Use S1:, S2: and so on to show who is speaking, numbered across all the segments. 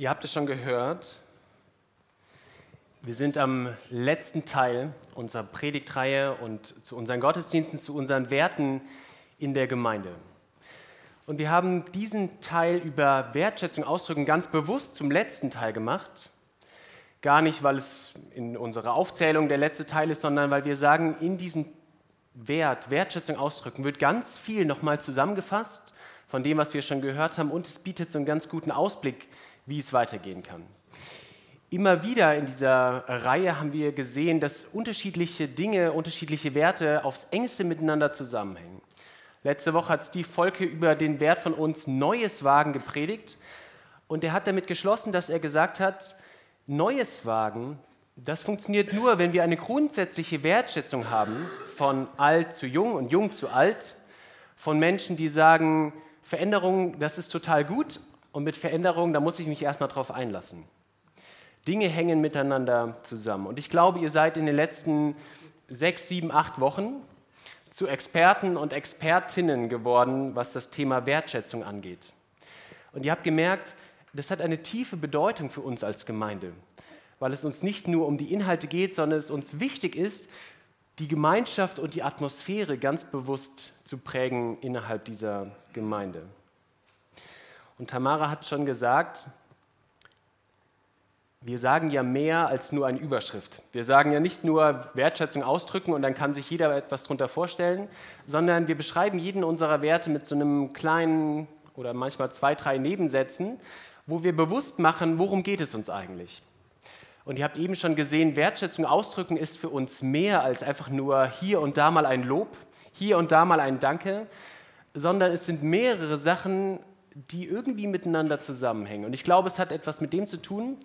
S1: Ihr habt es schon gehört. Wir sind am letzten Teil unserer Predigtreihe und zu unseren Gottesdiensten, zu unseren Werten in der Gemeinde. Und wir haben diesen Teil über Wertschätzung ausdrücken ganz bewusst zum letzten Teil gemacht. Gar nicht, weil es in unserer Aufzählung der letzte Teil ist, sondern weil wir sagen, in diesem Wert, Wertschätzung ausdrücken, wird ganz viel nochmal zusammengefasst von dem, was wir schon gehört haben und es bietet so einen ganz guten Ausblick wie es weitergehen kann. Immer wieder in dieser Reihe haben wir gesehen, dass unterschiedliche Dinge, unterschiedliche Werte aufs engste miteinander zusammenhängen. Letzte Woche hat Steve Volke über den Wert von uns Neues Wagen gepredigt und er hat damit geschlossen, dass er gesagt hat, Neues Wagen, das funktioniert nur, wenn wir eine grundsätzliche Wertschätzung haben von alt zu jung und jung zu alt, von Menschen, die sagen, Veränderung, das ist total gut, und mit Veränderungen, da muss ich mich erstmal drauf einlassen. Dinge hängen miteinander zusammen. Und ich glaube, ihr seid in den letzten sechs, sieben, acht Wochen zu Experten und Expertinnen geworden, was das Thema Wertschätzung angeht. Und ihr habt gemerkt, das hat eine tiefe Bedeutung für uns als Gemeinde, weil es uns nicht nur um die Inhalte geht, sondern es uns wichtig ist, die Gemeinschaft und die Atmosphäre ganz bewusst zu prägen innerhalb dieser Gemeinde. Und Tamara hat schon gesagt, wir sagen ja mehr als nur eine Überschrift. Wir sagen ja nicht nur Wertschätzung ausdrücken und dann kann sich jeder etwas darunter vorstellen, sondern wir beschreiben jeden unserer Werte mit so einem kleinen oder manchmal zwei, drei Nebensätzen, wo wir bewusst machen, worum geht es uns eigentlich. Und ihr habt eben schon gesehen, Wertschätzung ausdrücken ist für uns mehr als einfach nur hier und da mal ein Lob, hier und da mal ein Danke, sondern es sind mehrere Sachen, die irgendwie miteinander zusammenhängen. Und ich glaube, es hat etwas mit dem zu tun,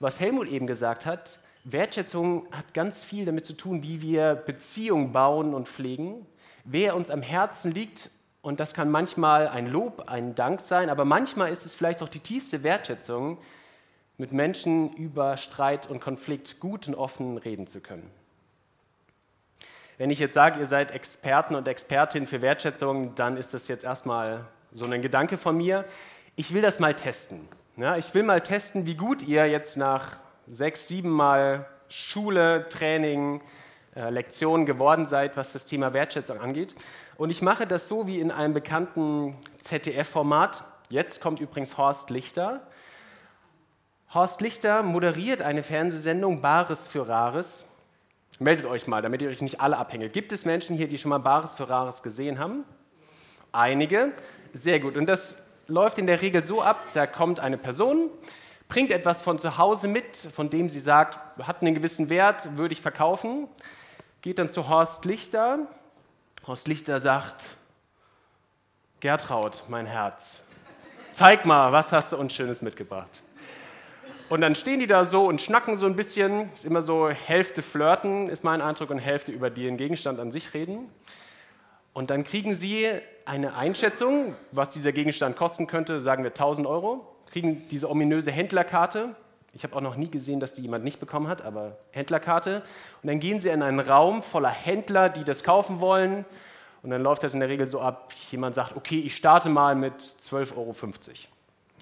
S1: was Helmut eben gesagt hat. Wertschätzung hat ganz viel damit zu tun, wie wir Beziehungen bauen und pflegen, wer uns am Herzen liegt. Und das kann manchmal ein Lob, ein Dank sein, aber manchmal ist es vielleicht auch die tiefste Wertschätzung, mit Menschen über Streit und Konflikt gut und offen reden zu können. Wenn ich jetzt sage, ihr seid Experten und Expertin für Wertschätzung, dann ist das jetzt erstmal so ein Gedanke von mir. Ich will das mal testen. Ja, ich will mal testen, wie gut ihr jetzt nach sechs, sieben Mal Schule, Training, äh, Lektionen geworden seid, was das Thema Wertschätzung angeht. Und ich mache das so wie in einem bekannten ZDF-Format. Jetzt kommt übrigens Horst Lichter. Horst Lichter moderiert eine Fernsehsendung Bares für Rares. Meldet euch mal, damit ihr euch nicht alle abhängt. Gibt es Menschen hier, die schon mal Bares für Rares gesehen haben? Einige. Sehr gut. Und das läuft in der Regel so ab, da kommt eine Person, bringt etwas von zu Hause mit, von dem sie sagt, hat einen gewissen Wert, würde ich verkaufen, geht dann zu Horst Lichter. Horst Lichter sagt, Gertraud, mein Herz, zeig mal, was hast du uns Schönes mitgebracht. Und dann stehen die da so und schnacken so ein bisschen, ist immer so Hälfte flirten, ist mein Eindruck, und Hälfte über den Gegenstand an sich reden. Und dann kriegen Sie eine Einschätzung, was dieser Gegenstand kosten könnte, sagen wir 1000 Euro, kriegen diese ominöse Händlerkarte. Ich habe auch noch nie gesehen, dass die jemand nicht bekommen hat, aber Händlerkarte. Und dann gehen Sie in einen Raum voller Händler, die das kaufen wollen. Und dann läuft das in der Regel so ab, jemand sagt, okay, ich starte mal mit 12,50 Euro.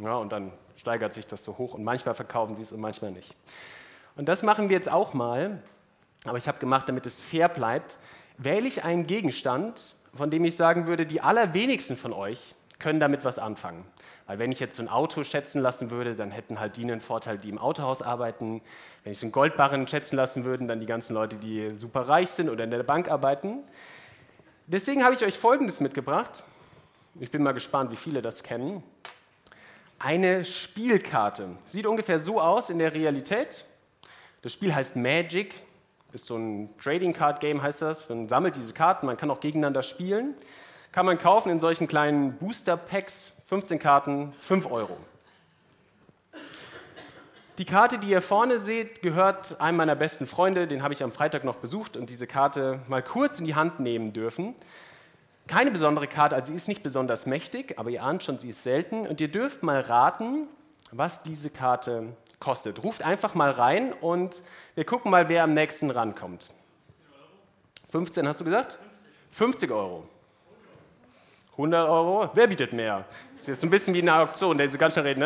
S1: Ja, und dann steigert sich das so hoch und manchmal verkaufen Sie es und manchmal nicht. Und das machen wir jetzt auch mal, aber ich habe gemacht, damit es fair bleibt, wähle ich einen Gegenstand, von dem ich sagen würde, die allerwenigsten von euch können damit was anfangen. Weil wenn ich jetzt so ein Auto schätzen lassen würde, dann hätten halt die einen Vorteil, die im Autohaus arbeiten. Wenn ich so einen Goldbarren schätzen lassen würde, dann die ganzen Leute, die super reich sind oder in der Bank arbeiten. Deswegen habe ich euch Folgendes mitgebracht. Ich bin mal gespannt, wie viele das kennen. Eine Spielkarte. Sieht ungefähr so aus in der Realität. Das Spiel heißt Magic ist so ein Trading Card Game, heißt das. Man sammelt diese Karten, man kann auch gegeneinander spielen. Kann man kaufen in solchen kleinen Booster Packs, 15 Karten, 5 Euro. Die Karte, die ihr vorne seht, gehört einem meiner besten Freunde, den habe ich am Freitag noch besucht und diese Karte mal kurz in die Hand nehmen dürfen. Keine besondere Karte, also sie ist nicht besonders mächtig, aber ihr ahnt schon, sie ist selten und ihr dürft mal raten, was diese Karte kostet. Ruft einfach mal rein und wir gucken mal, wer am nächsten rankommt. 15 hast du gesagt? 50 Euro. 100 Euro? Wer bietet mehr? Das ist jetzt ein bisschen wie eine Auktion, diese ganz schnell reden.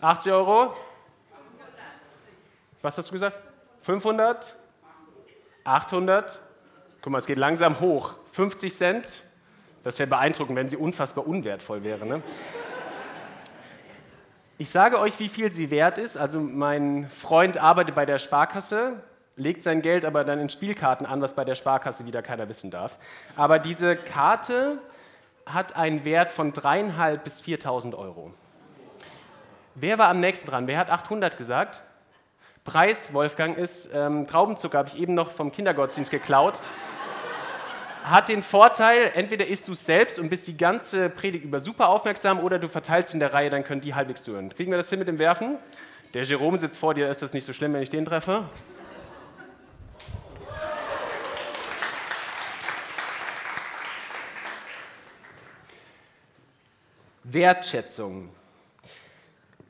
S1: 80 Euro? Was hast du gesagt? 500? 800? Guck mal, es geht langsam hoch. 50 Cent? Das wäre beeindruckend, wenn sie unfassbar unwertvoll wäre. Ne? Ich sage euch, wie viel sie wert ist. Also mein Freund arbeitet bei der Sparkasse, legt sein Geld aber dann in Spielkarten an, was bei der Sparkasse wieder keiner wissen darf. Aber diese Karte hat einen Wert von 3.500 bis 4.000 Euro. Wer war am nächsten dran? Wer hat 800 gesagt? Preis, Wolfgang, ist ähm, Traubenzucker, habe ich eben noch vom Kindergottesdienst geklaut. Hat den Vorteil, entweder isst du es selbst und bist die ganze Predigt über super aufmerksam oder du verteilst in der Reihe, dann können die halbwegs hören. Kriegen wir das hin mit dem Werfen? Der Jerome sitzt vor dir, ist das nicht so schlimm, wenn ich den treffe? Wertschätzung.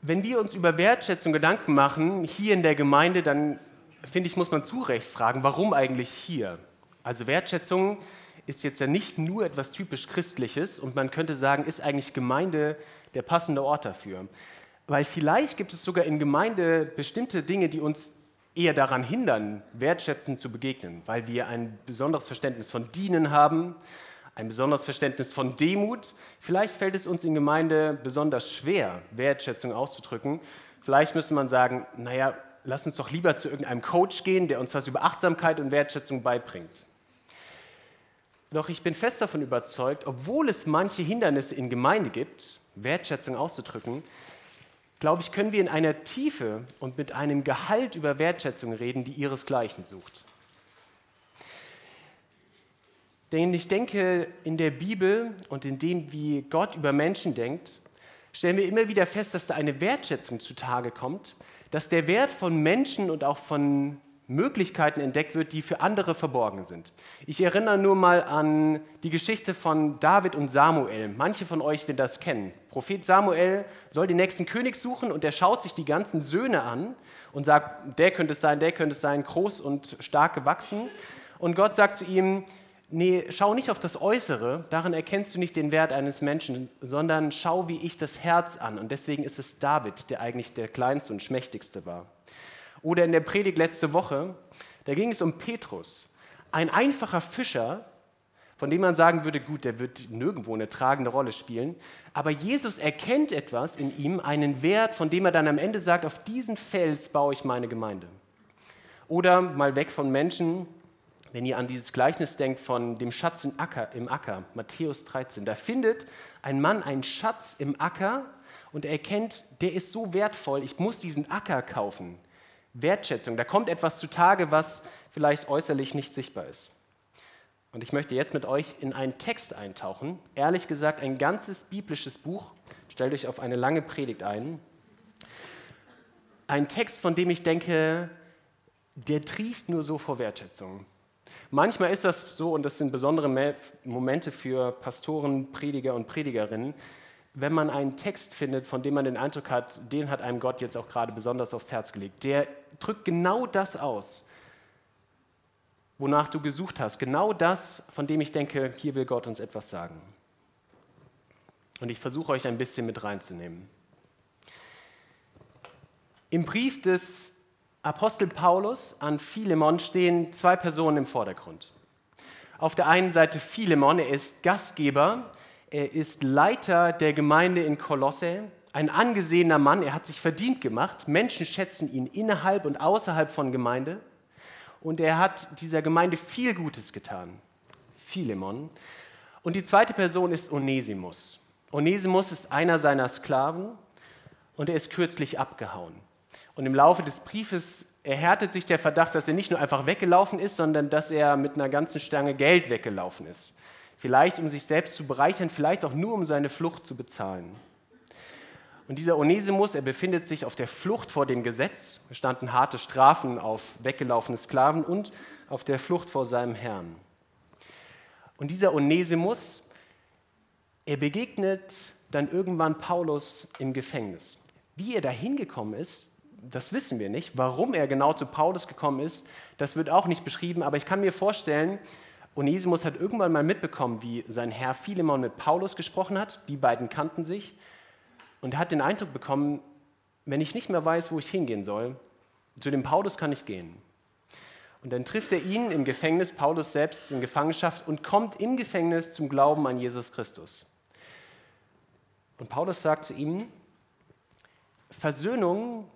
S1: Wenn wir uns über Wertschätzung Gedanken machen, hier in der Gemeinde, dann finde ich, muss man zu Recht fragen, warum eigentlich hier? Also Wertschätzung ist jetzt ja nicht nur etwas typisch Christliches und man könnte sagen, ist eigentlich Gemeinde der passende Ort dafür. Weil vielleicht gibt es sogar in Gemeinde bestimmte Dinge, die uns eher daran hindern, wertschätzend zu begegnen, weil wir ein besonderes Verständnis von Dienen haben, ein besonderes Verständnis von Demut. Vielleicht fällt es uns in Gemeinde besonders schwer, Wertschätzung auszudrücken. Vielleicht müsste man sagen, naja, lass uns doch lieber zu irgendeinem Coach gehen, der uns was über Achtsamkeit und Wertschätzung beibringt. Doch ich bin fest davon überzeugt, obwohl es manche Hindernisse in Gemeinde gibt, Wertschätzung auszudrücken, glaube ich, können wir in einer Tiefe und mit einem Gehalt über Wertschätzung reden, die ihresgleichen sucht. Denn ich denke, in der Bibel und in dem, wie Gott über Menschen denkt, stellen wir immer wieder fest, dass da eine Wertschätzung zutage kommt, dass der Wert von Menschen und auch von Möglichkeiten entdeckt wird, die für andere verborgen sind. Ich erinnere nur mal an die Geschichte von David und Samuel. Manche von euch werden das kennen. Prophet Samuel soll den nächsten König suchen und er schaut sich die ganzen Söhne an und sagt, der könnte es sein, der könnte es sein, groß und stark gewachsen. Und Gott sagt zu ihm, nee, schau nicht auf das Äußere, darin erkennst du nicht den Wert eines Menschen, sondern schau wie ich das Herz an. Und deswegen ist es David, der eigentlich der kleinste und schmächtigste war. Oder in der Predigt letzte Woche, da ging es um Petrus, ein einfacher Fischer, von dem man sagen würde, gut, der wird nirgendwo eine tragende Rolle spielen. Aber Jesus erkennt etwas in ihm, einen Wert, von dem er dann am Ende sagt, auf diesen Fels baue ich meine Gemeinde. Oder mal weg von Menschen, wenn ihr an dieses Gleichnis denkt von dem Schatz im Acker, im Acker, Matthäus 13, da findet ein Mann einen Schatz im Acker und er erkennt, der ist so wertvoll, ich muss diesen Acker kaufen. Wertschätzung, da kommt etwas zutage, was vielleicht äußerlich nicht sichtbar ist. Und ich möchte jetzt mit euch in einen Text eintauchen. Ehrlich gesagt, ein ganzes biblisches Buch. Stellt euch auf eine lange Predigt ein. Ein Text, von dem ich denke, der trieft nur so vor Wertschätzung. Manchmal ist das so, und das sind besondere Momente für Pastoren, Prediger und Predigerinnen, wenn man einen Text findet, von dem man den Eindruck hat, den hat einem Gott jetzt auch gerade besonders aufs Herz gelegt. Der drückt genau das aus, wonach du gesucht hast. Genau das, von dem ich denke, hier will Gott uns etwas sagen. Und ich versuche euch ein bisschen mit reinzunehmen. Im Brief des Apostel Paulus an Philemon stehen zwei Personen im Vordergrund. Auf der einen Seite Philemon, er ist Gastgeber, er ist Leiter der Gemeinde in Kolosse, ein angesehener Mann, er hat sich verdient gemacht, Menschen schätzen ihn innerhalb und außerhalb von Gemeinde und er hat dieser Gemeinde viel Gutes getan. Philemon. Und die zweite Person ist Onesimus. Onesimus ist einer seiner Sklaven und er ist kürzlich abgehauen. Und im Laufe des Briefes erhärtet sich der Verdacht, dass er nicht nur einfach weggelaufen ist, sondern dass er mit einer ganzen Stange Geld weggelaufen ist. Vielleicht um sich selbst zu bereichern, vielleicht auch nur um seine Flucht zu bezahlen. Und dieser Onesimus, er befindet sich auf der Flucht vor dem Gesetz. Es standen harte Strafen auf weggelaufene Sklaven und auf der Flucht vor seinem Herrn. Und dieser Onesimus, er begegnet dann irgendwann Paulus im Gefängnis. Wie er da hingekommen ist, das wissen wir nicht. Warum er genau zu Paulus gekommen ist, das wird auch nicht beschrieben, aber ich kann mir vorstellen, Onesimus hat irgendwann mal mitbekommen, wie sein Herr Philemon mit Paulus gesprochen hat. Die beiden kannten sich. Und er hat den Eindruck bekommen, wenn ich nicht mehr weiß, wo ich hingehen soll, zu dem Paulus kann ich gehen. Und dann trifft er ihn im Gefängnis, Paulus selbst in Gefangenschaft und kommt im Gefängnis zum Glauben an Jesus Christus. Und Paulus sagt zu ihm, Versöhnung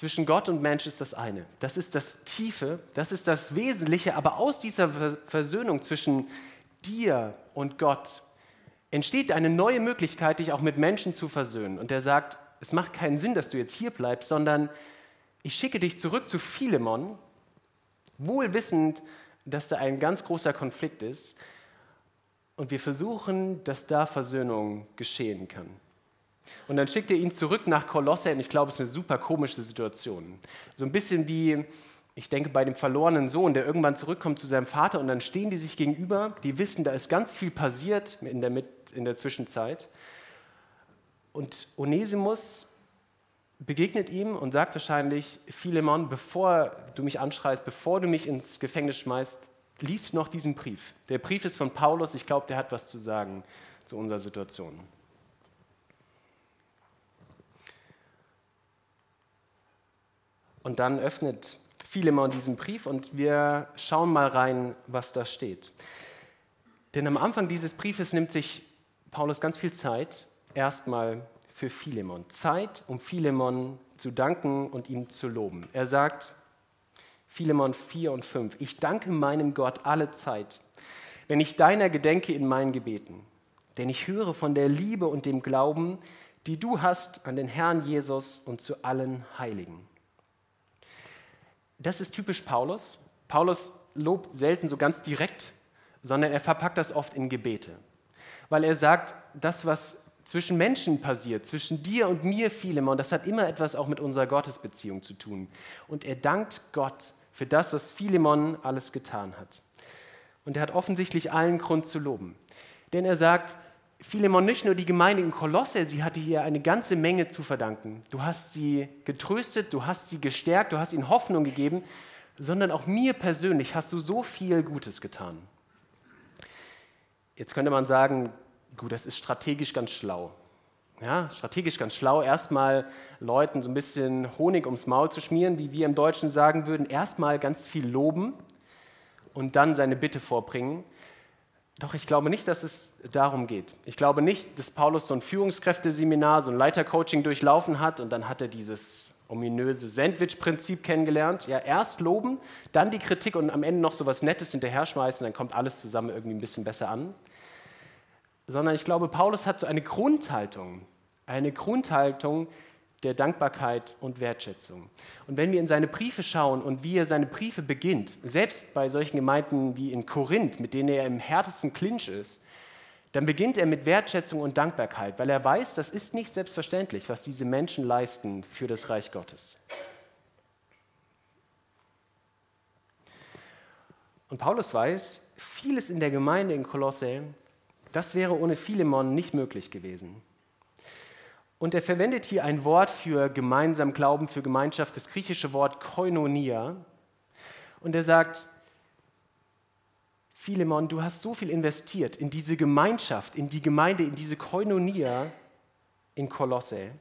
S1: zwischen Gott und Mensch ist das eine. Das ist das Tiefe, das ist das Wesentliche, aber aus dieser Versöhnung zwischen dir und Gott entsteht eine neue Möglichkeit, dich auch mit Menschen zu versöhnen. Und er sagt, es macht keinen Sinn, dass du jetzt hier bleibst, sondern ich schicke dich zurück zu Philemon, wohl wissend, dass da ein ganz großer Konflikt ist. Und wir versuchen, dass da Versöhnung geschehen kann. Und dann schickt er ihn zurück nach Kolosse und ich glaube, es ist eine super komische Situation. So ein bisschen wie, ich denke, bei dem verlorenen Sohn, der irgendwann zurückkommt zu seinem Vater und dann stehen die sich gegenüber, die wissen, da ist ganz viel passiert in der, in der Zwischenzeit. Und Onesimus begegnet ihm und sagt wahrscheinlich, Philemon, bevor du mich anschreist, bevor du mich ins Gefängnis schmeißt, lies noch diesen Brief. Der Brief ist von Paulus, ich glaube, der hat was zu sagen zu unserer Situation. Und dann öffnet Philemon diesen Brief und wir schauen mal rein, was da steht. Denn am Anfang dieses Briefes nimmt sich Paulus ganz viel Zeit, erstmal für Philemon. Zeit, um Philemon zu danken und ihm zu loben. Er sagt, Philemon 4 und 5, ich danke meinem Gott alle Zeit, wenn ich deiner gedenke in meinen Gebeten. Denn ich höre von der Liebe und dem Glauben, die du hast an den Herrn Jesus und zu allen Heiligen das ist typisch Paulus. Paulus lobt selten so ganz direkt, sondern er verpackt das oft in Gebete. Weil er sagt, das, was zwischen Menschen passiert, zwischen dir und mir, Philemon, das hat immer etwas auch mit unserer Gottesbeziehung zu tun. Und er dankt Gott für das, was Philemon alles getan hat. Und er hat offensichtlich allen Grund zu loben. Denn er sagt, Philemon, nicht nur die Gemeinde in Kolosse, sie hatte hier eine ganze Menge zu verdanken. Du hast sie getröstet, du hast sie gestärkt, du hast ihnen Hoffnung gegeben, sondern auch mir persönlich hast du so viel Gutes getan. Jetzt könnte man sagen, gut, das ist strategisch ganz schlau. Ja, strategisch ganz schlau, erstmal Leuten so ein bisschen Honig ums Maul zu schmieren, wie wir im Deutschen sagen würden, erstmal ganz viel loben und dann seine Bitte vorbringen. Doch ich glaube nicht, dass es darum geht. Ich glaube nicht, dass Paulus so ein Führungskräfteseminar, so ein Leitercoaching durchlaufen hat und dann hat er dieses ominöse Sandwich-Prinzip kennengelernt. Ja, erst loben, dann die Kritik und am Ende noch so was Nettes hinterher schmeißen, dann kommt alles zusammen irgendwie ein bisschen besser an. Sondern ich glaube, Paulus hat so eine Grundhaltung, eine Grundhaltung, der Dankbarkeit und Wertschätzung. Und wenn wir in seine Briefe schauen und wie er seine Briefe beginnt, selbst bei solchen Gemeinden wie in Korinth, mit denen er im härtesten Clinch ist, dann beginnt er mit Wertschätzung und Dankbarkeit, weil er weiß, das ist nicht selbstverständlich, was diese Menschen leisten für das Reich Gottes. Und Paulus weiß, vieles in der Gemeinde in Kolosse, das wäre ohne Philemon nicht möglich gewesen. Und er verwendet hier ein Wort für gemeinsam Glauben, für Gemeinschaft, das griechische Wort koinonia. Und er sagt, Philemon, du hast so viel investiert in diese Gemeinschaft, in die Gemeinde, in diese Koinonia in Kolosse,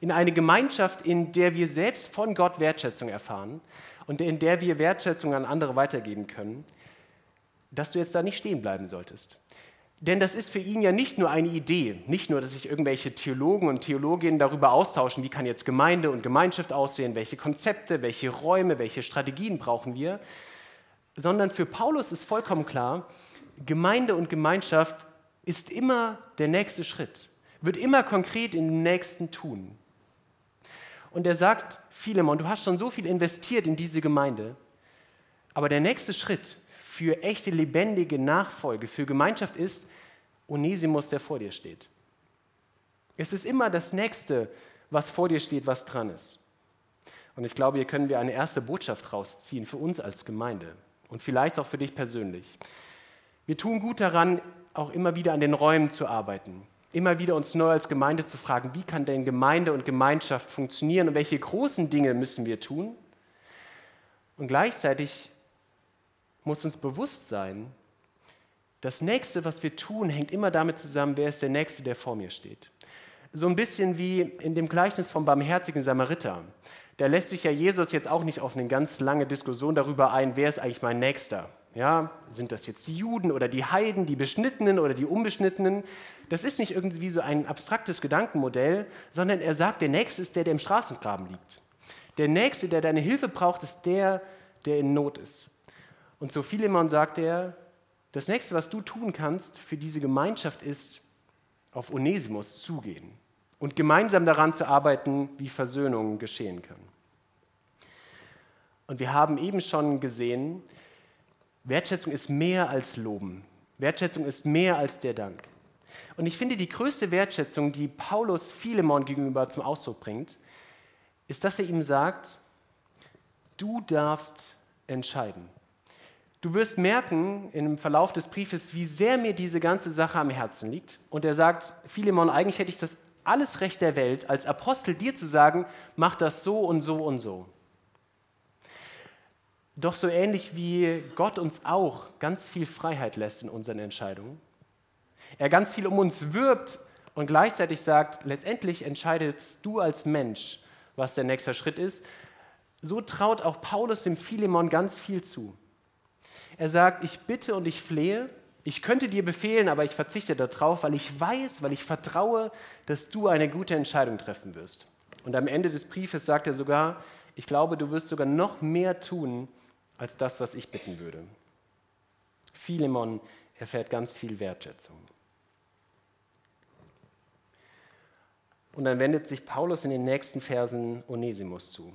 S1: in eine Gemeinschaft, in der wir selbst von Gott Wertschätzung erfahren und in der wir Wertschätzung an andere weitergeben können, dass du jetzt da nicht stehen bleiben solltest. Denn das ist für ihn ja nicht nur eine Idee, nicht nur, dass sich irgendwelche Theologen und Theologinnen darüber austauschen, wie kann jetzt Gemeinde und Gemeinschaft aussehen, welche Konzepte, welche Räume, welche Strategien brauchen wir, sondern für Paulus ist vollkommen klar, Gemeinde und Gemeinschaft ist immer der nächste Schritt, wird immer konkret in den nächsten tun. Und er sagt, Philemon, du hast schon so viel investiert in diese Gemeinde, aber der nächste Schritt für echte lebendige Nachfolge, für Gemeinschaft ist Onesimus, der vor dir steht. Es ist immer das Nächste, was vor dir steht, was dran ist. Und ich glaube, hier können wir eine erste Botschaft rausziehen für uns als Gemeinde und vielleicht auch für dich persönlich. Wir tun gut daran, auch immer wieder an den Räumen zu arbeiten, immer wieder uns neu als Gemeinde zu fragen, wie kann denn Gemeinde und Gemeinschaft funktionieren und welche großen Dinge müssen wir tun. Und gleichzeitig muss uns bewusst sein, das Nächste, was wir tun, hängt immer damit zusammen, wer ist der Nächste, der vor mir steht. So ein bisschen wie in dem Gleichnis vom barmherzigen Samariter. Da lässt sich ja Jesus jetzt auch nicht auf eine ganz lange Diskussion darüber ein, wer ist eigentlich mein Nächster. Ja, sind das jetzt die Juden oder die Heiden, die Beschnittenen oder die Unbeschnittenen? Das ist nicht irgendwie so ein abstraktes Gedankenmodell, sondern er sagt, der Nächste ist der, der im Straßengraben liegt. Der Nächste, der deine Hilfe braucht, ist der, der in Not ist. Und zu Philemon sagt er, das Nächste, was du tun kannst für diese Gemeinschaft, ist, auf Onesimus zugehen und gemeinsam daran zu arbeiten, wie Versöhnung geschehen kann. Und wir haben eben schon gesehen, Wertschätzung ist mehr als Loben. Wertschätzung ist mehr als der Dank. Und ich finde, die größte Wertschätzung, die Paulus Philemon gegenüber zum Ausdruck bringt, ist, dass er ihm sagt, du darfst entscheiden. Du wirst merken im Verlauf des Briefes, wie sehr mir diese ganze Sache am Herzen liegt. Und er sagt, Philemon, eigentlich hätte ich das alles Recht der Welt, als Apostel dir zu sagen, mach das so und so und so. Doch so ähnlich wie Gott uns auch ganz viel Freiheit lässt in unseren Entscheidungen, er ganz viel um uns wirbt und gleichzeitig sagt, letztendlich entscheidest du als Mensch, was der nächste Schritt ist, so traut auch Paulus dem Philemon ganz viel zu. Er sagt, ich bitte und ich flehe, ich könnte dir befehlen, aber ich verzichte darauf, weil ich weiß, weil ich vertraue, dass du eine gute Entscheidung treffen wirst. Und am Ende des Briefes sagt er sogar, ich glaube, du wirst sogar noch mehr tun als das, was ich bitten würde. Philemon erfährt ganz viel Wertschätzung. Und dann wendet sich Paulus in den nächsten Versen Onesimus zu.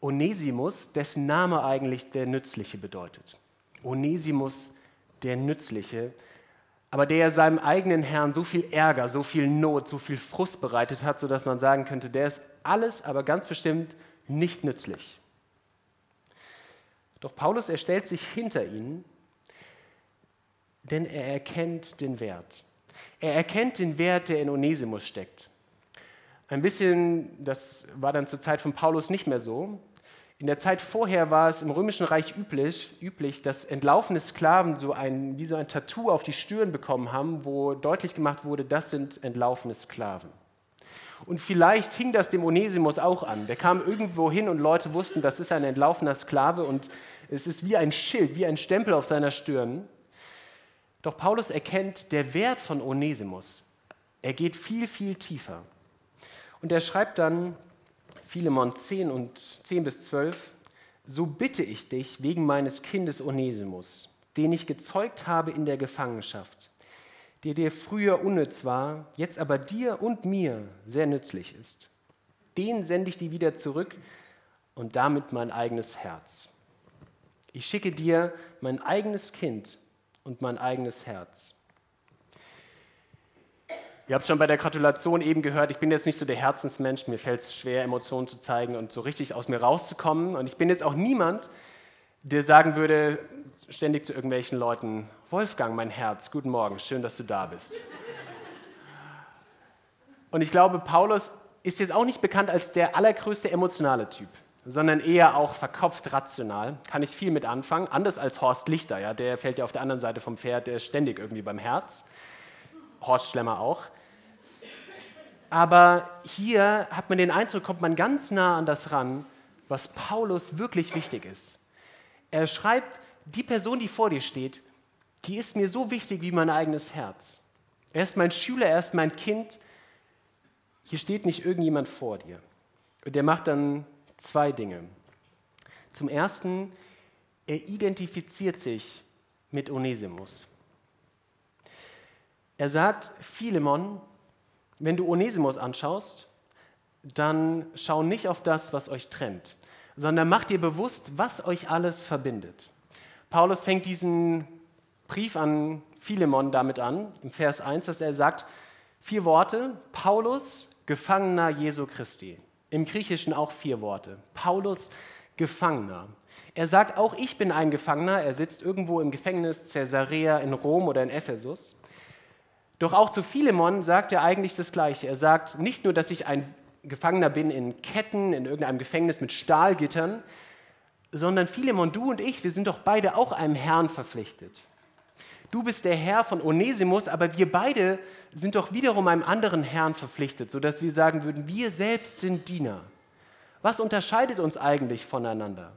S1: Onesimus, dessen Name eigentlich der Nützliche bedeutet. Onesimus, der Nützliche, aber der seinem eigenen Herrn so viel Ärger, so viel Not, so viel Frust bereitet hat, sodass man sagen könnte, der ist alles, aber ganz bestimmt nicht nützlich. Doch Paulus, er stellt sich hinter ihn, denn er erkennt den Wert. Er erkennt den Wert, der in Onesimus steckt. Ein bisschen, das war dann zur Zeit von Paulus nicht mehr so, in der Zeit vorher war es im Römischen Reich üblich, üblich dass entlaufene Sklaven so ein, wie so ein Tattoo auf die Stirn bekommen haben, wo deutlich gemacht wurde, das sind entlaufene Sklaven. Und vielleicht hing das dem Onesimus auch an. Der kam irgendwo hin und Leute wussten, das ist ein entlaufener Sklave und es ist wie ein Schild, wie ein Stempel auf seiner Stirn. Doch Paulus erkennt, der Wert von Onesimus, er geht viel, viel tiefer. Und er schreibt dann Philemon 10 und 10 bis 12, so bitte ich dich wegen meines Kindes Onesimus, den ich gezeugt habe in der Gefangenschaft, der dir früher unnütz war, jetzt aber dir und mir sehr nützlich ist. Den sende ich dir wieder zurück und damit mein eigenes Herz. Ich schicke dir mein eigenes Kind und mein eigenes Herz. Ihr habt schon bei der Gratulation eben gehört, ich bin jetzt nicht so der Herzensmensch, mir fällt es schwer, Emotionen zu zeigen und so richtig aus mir rauszukommen. Und ich bin jetzt auch niemand, der sagen würde, ständig zu irgendwelchen Leuten, Wolfgang, mein Herz, guten Morgen, schön, dass du da bist. Und ich glaube, Paulus ist jetzt auch nicht bekannt als der allergrößte emotionale Typ, sondern eher auch verkopft rational. Kann ich viel mit anfangen, anders als Horst Lichter, ja, der fällt ja auf der anderen Seite vom Pferd, der ist ständig irgendwie beim Herz. Horst Schlemmer auch. Aber hier hat man den Eindruck, kommt man ganz nah an das ran, was Paulus wirklich wichtig ist. Er schreibt, die Person, die vor dir steht, die ist mir so wichtig wie mein eigenes Herz. Er ist mein Schüler, er ist mein Kind. Hier steht nicht irgendjemand vor dir. Und der macht dann zwei Dinge. Zum Ersten, er identifiziert sich mit Onesimus. Er sagt, Philemon, wenn du Onesimus anschaust, dann schau nicht auf das, was euch trennt, sondern mach dir bewusst, was euch alles verbindet. Paulus fängt diesen Brief an Philemon damit an, im Vers 1, dass er sagt, vier Worte, Paulus, Gefangener Jesu Christi. Im Griechischen auch vier Worte. Paulus, Gefangener. Er sagt, auch ich bin ein Gefangener. Er sitzt irgendwo im Gefängnis Caesarea in Rom oder in Ephesus. Doch auch zu Philemon sagt er eigentlich das Gleiche. Er sagt nicht nur, dass ich ein Gefangener bin in Ketten, in irgendeinem Gefängnis mit Stahlgittern, sondern Philemon, du und ich, wir sind doch beide auch einem Herrn verpflichtet. Du bist der Herr von Onesimus, aber wir beide sind doch wiederum einem anderen Herrn verpflichtet, sodass wir sagen würden, wir selbst sind Diener. Was unterscheidet uns eigentlich voneinander?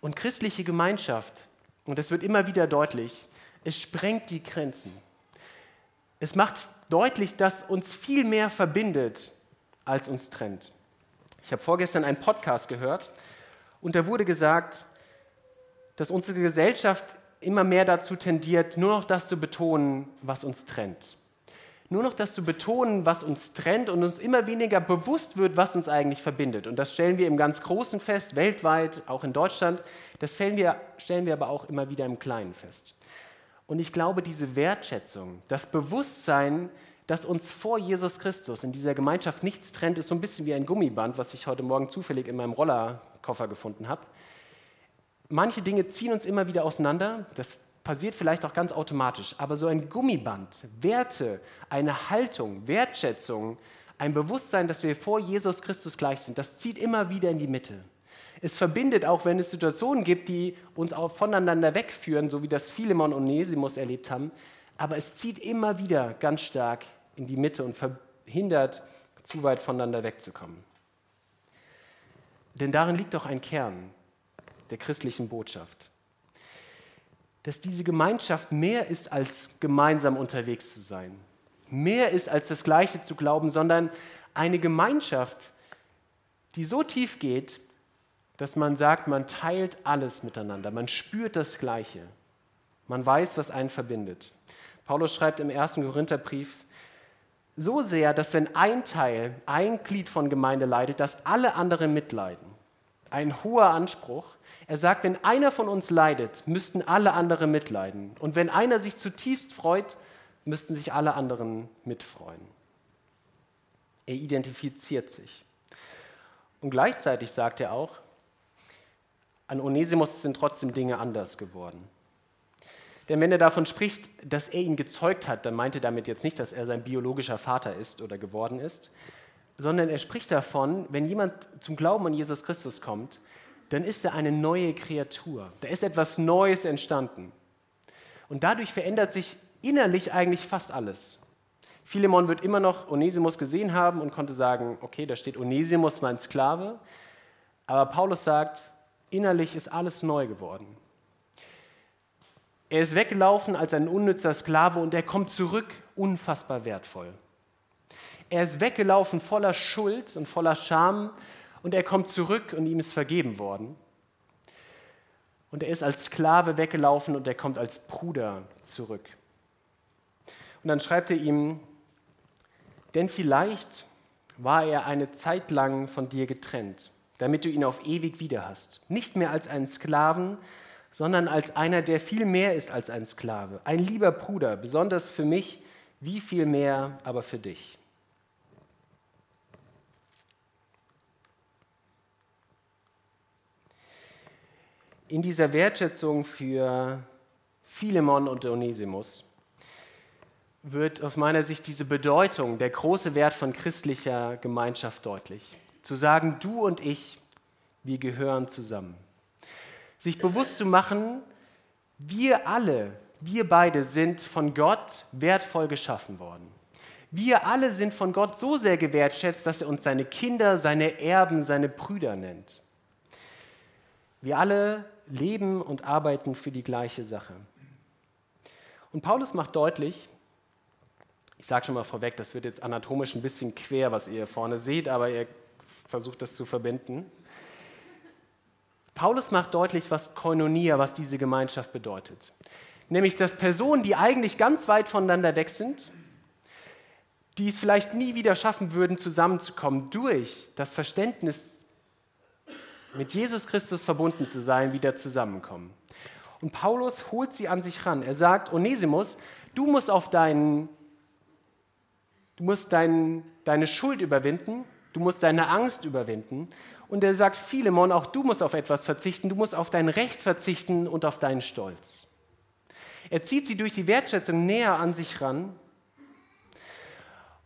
S1: Und christliche Gemeinschaft, und das wird immer wieder deutlich, es sprengt die Grenzen. Es macht deutlich, dass uns viel mehr verbindet, als uns trennt. Ich habe vorgestern einen Podcast gehört und da wurde gesagt, dass unsere Gesellschaft immer mehr dazu tendiert, nur noch das zu betonen, was uns trennt. Nur noch das zu betonen, was uns trennt und uns immer weniger bewusst wird, was uns eigentlich verbindet. Und das stellen wir im ganz Großen fest, weltweit, auch in Deutschland. Das stellen wir, stellen wir aber auch immer wieder im Kleinen fest. Und ich glaube, diese Wertschätzung, das Bewusstsein, dass uns vor Jesus Christus in dieser Gemeinschaft nichts trennt, ist so ein bisschen wie ein Gummiband, was ich heute Morgen zufällig in meinem Rollerkoffer gefunden habe manche Dinge ziehen uns immer wieder auseinander. Das passiert vielleicht auch ganz automatisch. Aber so ein Gummiband, Werte, eine Haltung, Wertschätzung, ein Bewusstsein, dass wir vor Jesus Christus gleich sind, das zieht immer wieder in die Mitte. Es verbindet auch, wenn es Situationen gibt, die uns auch voneinander wegführen, so wie das Philemon und Nesimus erlebt haben. Aber es zieht immer wieder ganz stark in die Mitte und verhindert, zu weit voneinander wegzukommen. Denn darin liegt doch ein Kern der christlichen Botschaft. Dass diese Gemeinschaft mehr ist als gemeinsam unterwegs zu sein, mehr ist als das Gleiche zu glauben, sondern eine Gemeinschaft, die so tief geht, dass man sagt, man teilt alles miteinander, man spürt das Gleiche, man weiß, was einen verbindet. Paulus schreibt im ersten Korintherbrief, so sehr, dass wenn ein Teil, ein Glied von Gemeinde leidet, dass alle anderen mitleiden. Ein hoher Anspruch, er sagt, wenn einer von uns leidet, müssten alle anderen mitleiden. Und wenn einer sich zutiefst freut, müssten sich alle anderen mitfreuen. Er identifiziert sich. Und gleichzeitig sagt er auch, an Onesimus sind trotzdem Dinge anders geworden. Denn wenn er davon spricht, dass er ihn gezeugt hat, dann meint er damit jetzt nicht, dass er sein biologischer Vater ist oder geworden ist, sondern er spricht davon, wenn jemand zum Glauben an Jesus Christus kommt, dann ist er eine neue Kreatur. Da ist etwas Neues entstanden. Und dadurch verändert sich innerlich eigentlich fast alles. Philemon wird immer noch Onesimus gesehen haben und konnte sagen, okay, da steht Onesimus, mein Sklave. Aber Paulus sagt, innerlich ist alles neu geworden. Er ist weggelaufen als ein unnützer Sklave und er kommt zurück unfassbar wertvoll. Er ist weggelaufen voller Schuld und voller Scham und er kommt zurück und ihm ist vergeben worden. Und er ist als Sklave weggelaufen und er kommt als Bruder zurück. Und dann schreibt er ihm, denn vielleicht war er eine Zeit lang von dir getrennt, damit du ihn auf ewig wieder hast. Nicht mehr als einen Sklaven, sondern als einer, der viel mehr ist als ein Sklave. Ein lieber Bruder, besonders für mich, wie viel mehr aber für dich. in dieser Wertschätzung für Philemon und Onesimus wird aus meiner Sicht diese Bedeutung, der große Wert von christlicher Gemeinschaft deutlich. Zu sagen, du und ich, wir gehören zusammen. Sich bewusst zu machen, wir alle, wir beide sind von Gott wertvoll geschaffen worden. Wir alle sind von Gott so sehr gewertschätzt, dass er uns seine Kinder, seine Erben, seine Brüder nennt. Wir alle leben und arbeiten für die gleiche Sache. Und Paulus macht deutlich, ich sage schon mal vorweg, das wird jetzt anatomisch ein bisschen quer, was ihr hier vorne seht, aber ihr versucht das zu verbinden. Paulus macht deutlich, was Koinonia, was diese Gemeinschaft bedeutet. Nämlich, dass Personen, die eigentlich ganz weit voneinander weg sind, die es vielleicht nie wieder schaffen würden, zusammenzukommen, durch das Verständnis mit Jesus Christus verbunden zu sein, wieder zusammenkommen. Und Paulus holt sie an sich ran. Er sagt, Onesimus, du musst auf deinen, du musst dein, deine Schuld überwinden, du musst deine Angst überwinden. Und er sagt, Philemon, auch du musst auf etwas verzichten, du musst auf dein Recht verzichten und auf deinen Stolz. Er zieht sie durch die Wertschätzung näher an sich ran.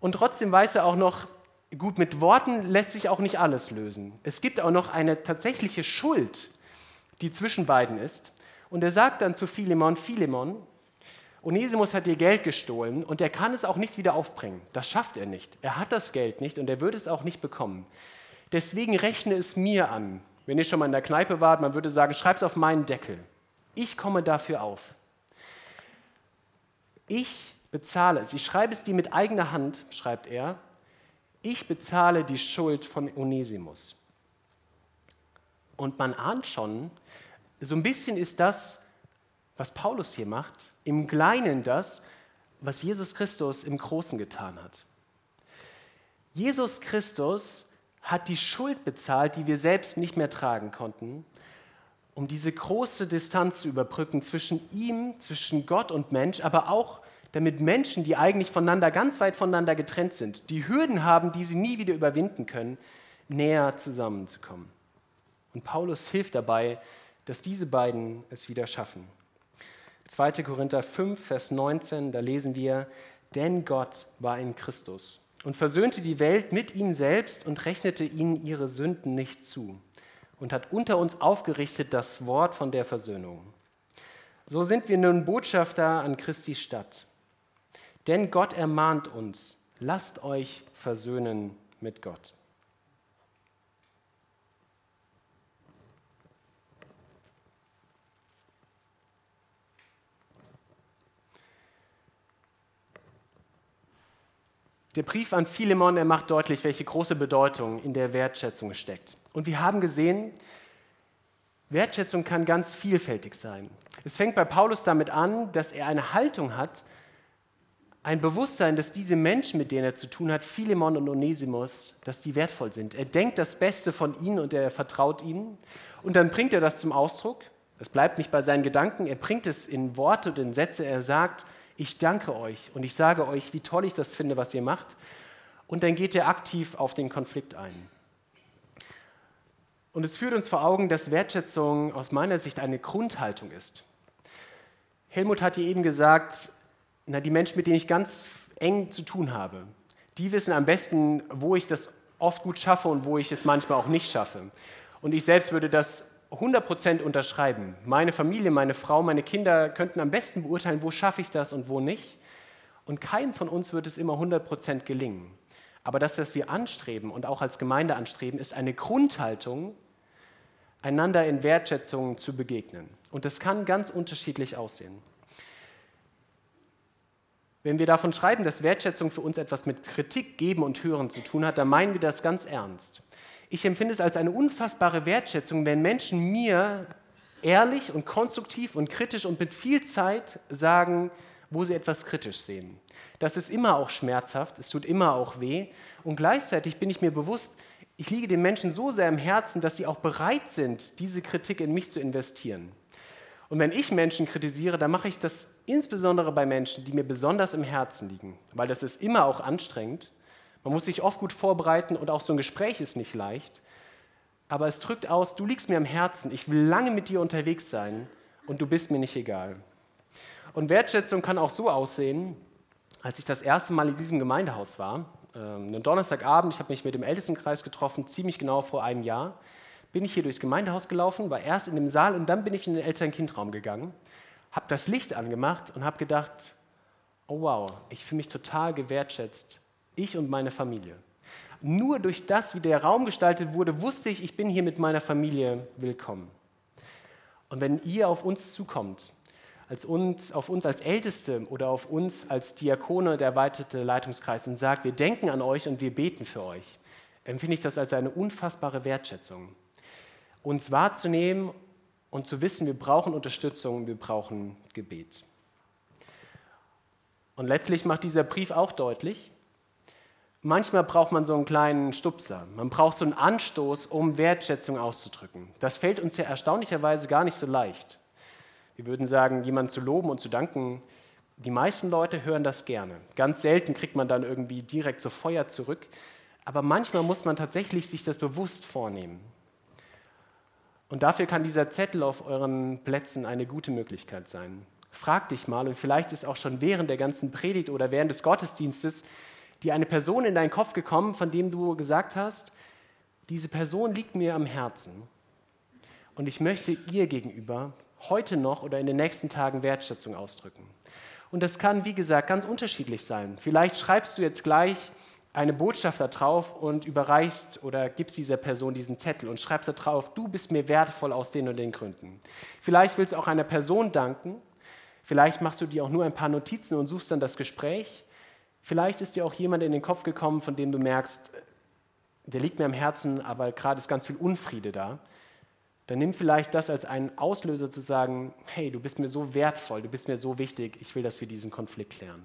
S1: Und trotzdem weiß er auch noch, Gut, mit Worten lässt sich auch nicht alles lösen. Es gibt auch noch eine tatsächliche Schuld, die zwischen beiden ist. Und er sagt dann zu Philemon, Philemon, Onesimus hat dir Geld gestohlen und er kann es auch nicht wieder aufbringen. Das schafft er nicht. Er hat das Geld nicht und er würde es auch nicht bekommen. Deswegen rechne es mir an. Wenn ihr schon mal in der Kneipe wart, man würde sagen, schreib es auf meinen Deckel. Ich komme dafür auf. Ich bezahle es. Ich schreibe es dir mit eigener Hand, schreibt er. Ich bezahle die Schuld von Onesimus. Und man ahnt schon, so ein bisschen ist das, was Paulus hier macht, im Kleinen das, was Jesus Christus im Großen getan hat. Jesus Christus hat die Schuld bezahlt, die wir selbst nicht mehr tragen konnten, um diese große Distanz zu überbrücken zwischen ihm, zwischen Gott und Mensch, aber auch damit Menschen, die eigentlich voneinander ganz weit voneinander getrennt sind, die Hürden haben, die sie nie wieder überwinden können, näher zusammenzukommen. Und Paulus hilft dabei, dass diese beiden es wieder schaffen. 2. Korinther 5, Vers 19, da lesen wir, denn Gott war in Christus und versöhnte die Welt mit ihm selbst und rechnete ihnen ihre Sünden nicht zu und hat unter uns aufgerichtet das Wort von der Versöhnung. So sind wir nun Botschafter an Christi Stadt. Denn Gott ermahnt uns, lasst euch versöhnen mit Gott. Der Brief an Philemon, er macht deutlich, welche große Bedeutung in der Wertschätzung steckt. Und wir haben gesehen, Wertschätzung kann ganz vielfältig sein. Es fängt bei Paulus damit an, dass er eine Haltung hat, ein Bewusstsein, dass diese Menschen, mit denen er zu tun hat, Philemon und Onesimus, dass die wertvoll sind. Er denkt das Beste von ihnen und er vertraut ihnen. Und dann bringt er das zum Ausdruck. Es bleibt nicht bei seinen Gedanken, er bringt es in Worte und in Sätze. Er sagt, ich danke euch und ich sage euch, wie toll ich das finde, was ihr macht. Und dann geht er aktiv auf den Konflikt ein. Und es führt uns vor Augen, dass Wertschätzung aus meiner Sicht eine Grundhaltung ist. Helmut hat dir eben gesagt, na, die Menschen, mit denen ich ganz eng zu tun habe, die wissen am besten, wo ich das oft gut schaffe und wo ich es manchmal auch nicht schaffe. Und ich selbst würde das 100% unterschreiben. Meine Familie, meine Frau, meine Kinder könnten am besten beurteilen, wo schaffe ich das und wo nicht. Und keinem von uns wird es immer 100% gelingen. Aber das, was wir anstreben und auch als Gemeinde anstreben, ist eine Grundhaltung, einander in Wertschätzung zu begegnen. Und das kann ganz unterschiedlich aussehen. Wenn wir davon schreiben, dass Wertschätzung für uns etwas mit Kritik geben und hören zu tun hat, dann meinen wir das ganz ernst. Ich empfinde es als eine unfassbare Wertschätzung, wenn Menschen mir ehrlich und konstruktiv und kritisch und mit viel Zeit sagen, wo sie etwas kritisch sehen. Das ist immer auch schmerzhaft, es tut immer auch weh. Und gleichzeitig bin ich mir bewusst, ich liege den Menschen so sehr im Herzen, dass sie auch bereit sind, diese Kritik in mich zu investieren. Und wenn ich Menschen kritisiere, dann mache ich das insbesondere bei Menschen, die mir besonders im Herzen liegen, weil das ist immer auch anstrengend man muss sich oft gut vorbereiten und auch so ein Gespräch ist nicht leicht. Aber es drückt aus, du liegst mir am Herzen, ich will lange mit dir unterwegs sein und du bist mir nicht egal. Und Wertschätzung kann auch so aussehen, als ich das erste Mal in diesem Gemeindehaus war, ähm, einen Donnerstagabend, ich habe mich mit dem Ältestenkreis getroffen, ziemlich genau vor einem Jahr, bin ich hier durchs Gemeindehaus gelaufen, war erst in dem Saal und dann bin ich in den Eltern-Kind-Raum gegangen, habe das Licht angemacht und habe gedacht, oh wow, ich fühle mich total gewertschätzt ich und meine Familie. Nur durch das, wie der Raum gestaltet wurde, wusste ich, ich bin hier mit meiner Familie willkommen. Und wenn ihr auf uns zukommt, als uns, auf uns als Älteste oder auf uns als Diakone der erweiterte Leitungskreis und sagt, wir denken an euch und wir beten für euch, empfinde ich das als eine unfassbare Wertschätzung. Uns wahrzunehmen und zu wissen, wir brauchen Unterstützung, wir brauchen Gebet. Und letztlich macht dieser Brief auch deutlich, manchmal braucht man so einen kleinen Stupser. Man braucht so einen Anstoß, um Wertschätzung auszudrücken. Das fällt uns ja erstaunlicherweise gar nicht so leicht. Wir würden sagen, jemanden zu loben und zu danken, die meisten Leute hören das gerne. Ganz selten kriegt man dann irgendwie direkt so Feuer zurück. Aber manchmal muss man tatsächlich sich das bewusst vornehmen. Und dafür kann dieser Zettel auf euren Plätzen eine gute Möglichkeit sein. Frag dich mal, und vielleicht ist auch schon während der ganzen Predigt oder während des Gottesdienstes Dir eine Person in deinen Kopf gekommen, von dem du gesagt hast, diese Person liegt mir am Herzen und ich möchte ihr gegenüber heute noch oder in den nächsten Tagen Wertschätzung ausdrücken. Und das kann, wie gesagt, ganz unterschiedlich sein. Vielleicht schreibst du jetzt gleich eine Botschaft da drauf und überreichst oder gibst dieser Person diesen Zettel und schreibst da drauf, du bist mir wertvoll aus den und den Gründen. Vielleicht willst du auch einer Person danken. Vielleicht machst du dir auch nur ein paar Notizen und suchst dann das Gespräch. Vielleicht ist dir auch jemand in den Kopf gekommen, von dem du merkst, der liegt mir am Herzen, aber gerade ist ganz viel Unfriede da dann nimm vielleicht das als einen Auslöser zu sagen, hey, du bist mir so wertvoll, du bist mir so wichtig, ich will, dass wir diesen Konflikt klären.